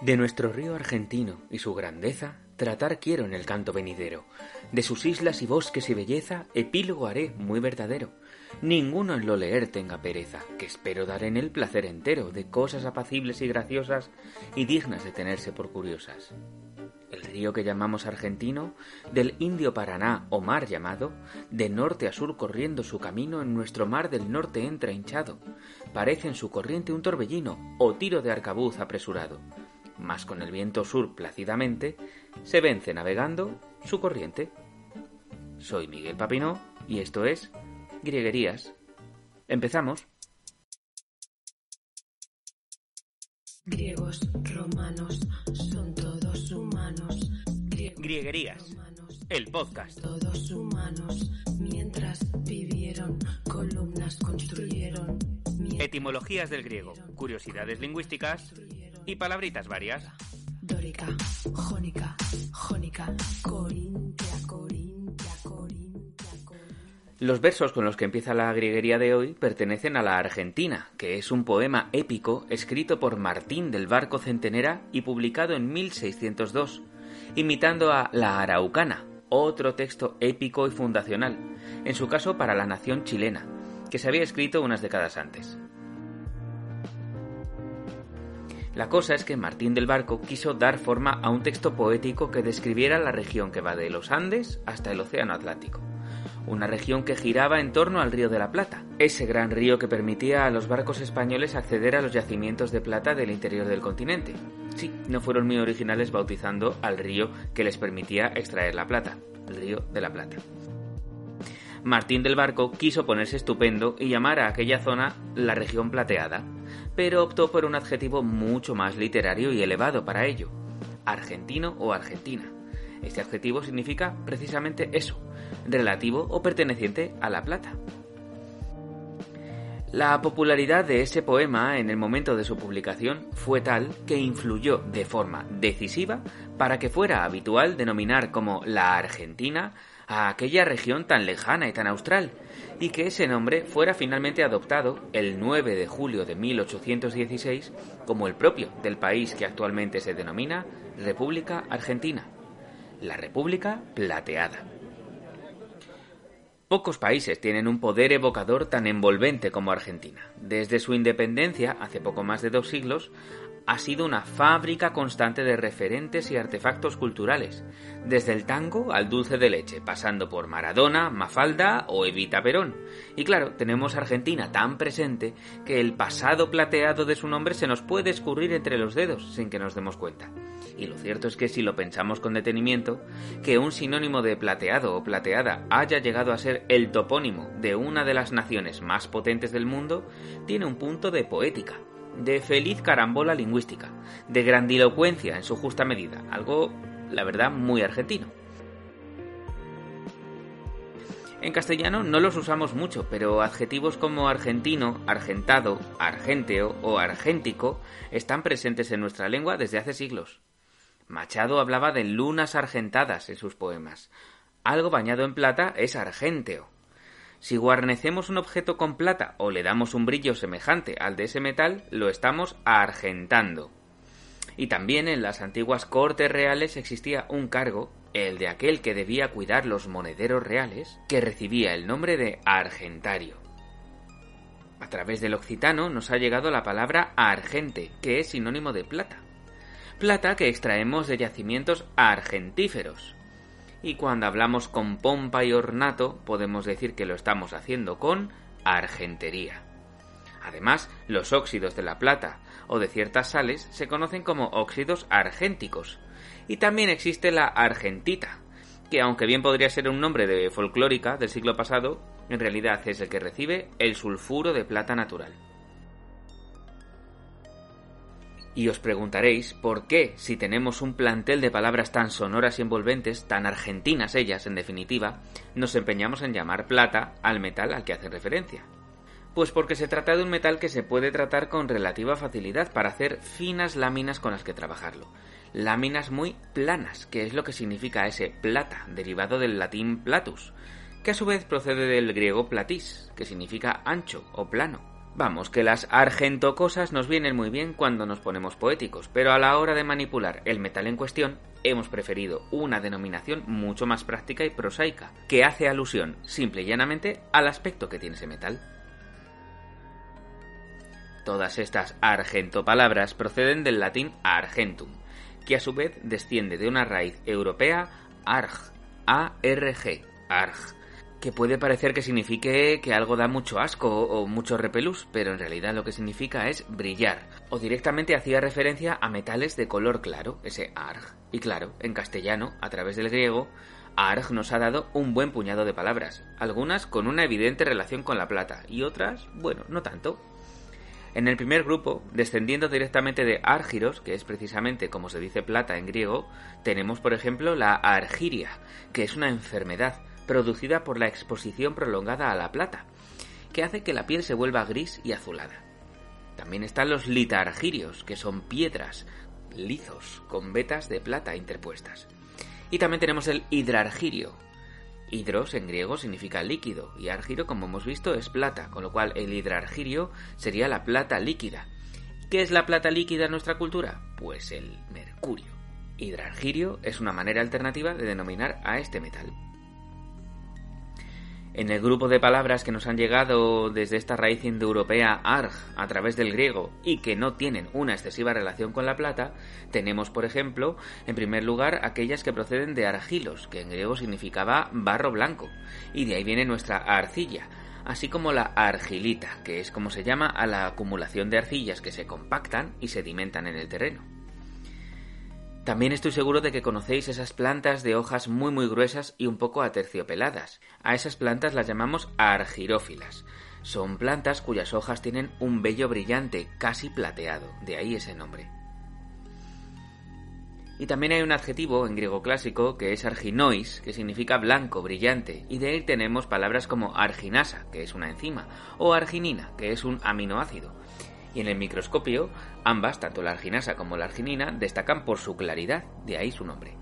De nuestro río argentino y su grandeza, tratar quiero en el canto venidero. De sus islas y bosques y belleza, epílogo haré muy verdadero. Ninguno en lo leer tenga pereza, que espero dar en él placer entero de cosas apacibles y graciosas y dignas de tenerse por curiosas. El río que llamamos argentino, del indio Paraná o mar llamado, de norte a sur corriendo su camino en nuestro mar del norte entra hinchado. Parece en su corriente un torbellino o tiro de arcabuz apresurado mas con el viento sur plácidamente, se vence navegando su corriente. Soy Miguel Papinó y esto es Grieguerías. Empezamos. Griegos, romanos, son todos humanos. Grieguerías, el podcast. Todos humanos, mientras vivieron, columnas construyeron. Etimologías del griego, curiosidades lingüísticas y palabritas varias. Dórica, jónica, jónica, corintia, corintia, corintia, corintia. Los versos con los que empieza la grieguería de hoy pertenecen a la Argentina, que es un poema épico escrito por Martín del Barco Centenera y publicado en 1602, imitando a La Araucana, otro texto épico y fundacional, en su caso para la nación chilena, que se había escrito unas décadas antes. La cosa es que Martín del Barco quiso dar forma a un texto poético que describiera la región que va de los Andes hasta el Océano Atlántico. Una región que giraba en torno al río de la Plata, ese gran río que permitía a los barcos españoles acceder a los yacimientos de plata del interior del continente. Sí, no fueron muy originales bautizando al río que les permitía extraer la plata, el río de la Plata. Martín del Barco quiso ponerse estupendo y llamar a aquella zona la región plateada, pero optó por un adjetivo mucho más literario y elevado para ello, argentino o argentina. Este adjetivo significa precisamente eso, relativo o perteneciente a la plata. La popularidad de ese poema en el momento de su publicación fue tal que influyó de forma decisiva para que fuera habitual denominar como la Argentina a aquella región tan lejana y tan austral, y que ese nombre fuera finalmente adoptado el 9 de julio de 1816 como el propio del país que actualmente se denomina República Argentina, la República Plateada. Pocos países tienen un poder evocador tan envolvente como Argentina. Desde su independencia, hace poco más de dos siglos, ha sido una fábrica constante de referentes y artefactos culturales, desde el tango al dulce de leche, pasando por Maradona, Mafalda o Evita Perón. Y claro, tenemos Argentina tan presente que el pasado plateado de su nombre se nos puede escurrir entre los dedos sin que nos demos cuenta. Y lo cierto es que si lo pensamos con detenimiento, que un sinónimo de plateado o plateada haya llegado a ser el topónimo de una de las naciones más potentes del mundo, tiene un punto de poética, de feliz carambola lingüística, de grandilocuencia en su justa medida, algo, la verdad, muy argentino. En castellano no los usamos mucho, pero adjetivos como argentino, argentado, argenteo o argéntico están presentes en nuestra lengua desde hace siglos. Machado hablaba de lunas argentadas en sus poemas. Algo bañado en plata es argénteo. Si guarnecemos un objeto con plata o le damos un brillo semejante al de ese metal, lo estamos argentando. Y también en las antiguas cortes reales existía un cargo, el de aquel que debía cuidar los monederos reales, que recibía el nombre de argentario. A través del occitano nos ha llegado la palabra argente, que es sinónimo de plata. Plata que extraemos de yacimientos argentíferos, y cuando hablamos con pompa y ornato podemos decir que lo estamos haciendo con argentería. Además, los óxidos de la plata o de ciertas sales se conocen como óxidos argénticos. Y también existe la argentita, que aunque bien podría ser un nombre de folclórica del siglo pasado, en realidad es el que recibe el sulfuro de plata natural. Y os preguntaréis por qué, si tenemos un plantel de palabras tan sonoras y envolventes, tan argentinas ellas, en definitiva, nos empeñamos en llamar plata al metal al que hacen referencia. Pues porque se trata de un metal que se puede tratar con relativa facilidad para hacer finas láminas con las que trabajarlo. Láminas muy planas, que es lo que significa ese plata, derivado del latín platus, que a su vez procede del griego platis, que significa ancho o plano Vamos, que las argentocosas nos vienen muy bien cuando nos ponemos poéticos, pero a la hora de manipular el metal en cuestión, hemos preferido una denominación mucho más práctica y prosaica, que hace alusión simple y llanamente al aspecto que tiene ese metal. Todas estas argentopalabras proceden del latín argentum, que a su vez desciende de una raíz europea arg, A-R-G, arg, que puede parecer que signifique que algo da mucho asco o mucho repelús, pero en realidad lo que significa es brillar, o directamente hacía referencia a metales de color claro, ese arg. Y claro, en castellano, a través del griego, arg nos ha dado un buen puñado de palabras, algunas con una evidente relación con la plata y otras, bueno, no tanto. En el primer grupo, descendiendo directamente de Argiros, que es precisamente como se dice plata en griego, tenemos por ejemplo la argiria, que es una enfermedad producida por la exposición prolongada a la plata, que hace que la piel se vuelva gris y azulada. También están los litargirios, que son piedras, lizos, con vetas de plata interpuestas. Y también tenemos el hidrargirio, Hidros en griego significa líquido y argiro, como hemos visto, es plata, con lo cual el hidrargirio sería la plata líquida. ¿Qué es la plata líquida en nuestra cultura? Pues el mercurio. Hidrargirio es una manera alternativa de denominar a este metal. En el grupo de palabras que nos han llegado desde esta raíz indoeuropea arg a través del griego y que no tienen una excesiva relación con la plata, tenemos, por ejemplo, en primer lugar aquellas que proceden de argilos, que en griego significaba barro blanco, y de ahí viene nuestra arcilla, así como la argilita, que es como se llama a la acumulación de arcillas que se compactan y sedimentan en el terreno. También estoy seguro de que conocéis esas plantas de hojas muy muy gruesas y un poco aterciopeladas. A esas plantas las llamamos argirófilas. Son plantas cuyas hojas tienen un vello brillante, casi plateado, de ahí ese nombre. Y también hay un adjetivo en griego clásico que es arginois, que significa blanco, brillante, y de ahí tenemos palabras como arginasa, que es una enzima, o arginina, que es un aminoácido y en el microscopio ambas, tanto la arginasa como la arginina, destacan por su claridad, de ahí su nombre.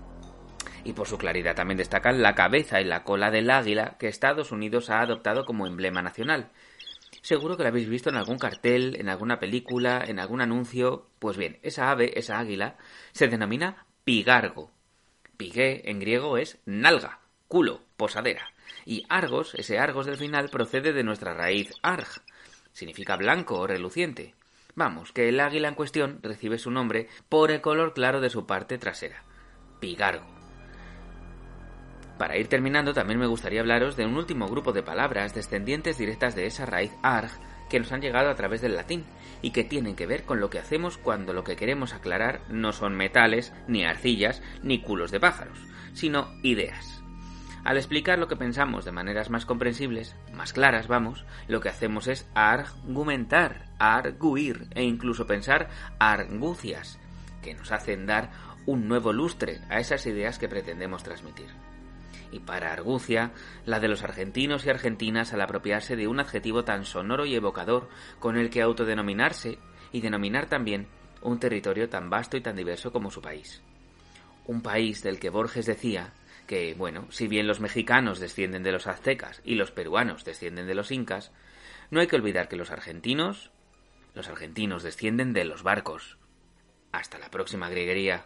Y por su claridad también destacan la cabeza y la cola del águila que Estados Unidos ha adoptado como emblema nacional. Seguro que la habéis visto en algún cartel, en alguna película, en algún anuncio. Pues bien, esa ave, esa águila, se denomina pigargo. Pigué en griego es nalga, culo, posadera. Y argos, ese argos del final, procede de nuestra raíz arg. Significa blanco o reluciente. Vamos, que el águila en cuestión recibe su nombre por el color claro de su parte trasera, pigargo. Para ir terminando, también me gustaría hablaros de un último grupo de palabras descendientes directas de esa raíz arg que nos han llegado a través del latín y que tienen que ver con lo que hacemos cuando lo que queremos aclarar no son metales, ni arcillas, ni culos de pájaros, sino ideas. Al explicar lo que pensamos de maneras más comprensibles, más claras, vamos, lo que hacemos es argumentar, arguir e incluso pensar argucias, que nos hacen dar un nuevo lustre a esas ideas que pretendemos transmitir. Y para argucia, la de los argentinos y argentinas al apropiarse de un adjetivo tan sonoro y evocador con el que autodenominarse y denominar también un territorio tan vasto y tan diverso como su país. Un país del que Borges decía que, bueno, si bien los mexicanos descienden de los aztecas y los peruanos descienden de los incas, no hay que olvidar que los argentinos, los argentinos descienden de los barcos. Hasta la próxima grieguería.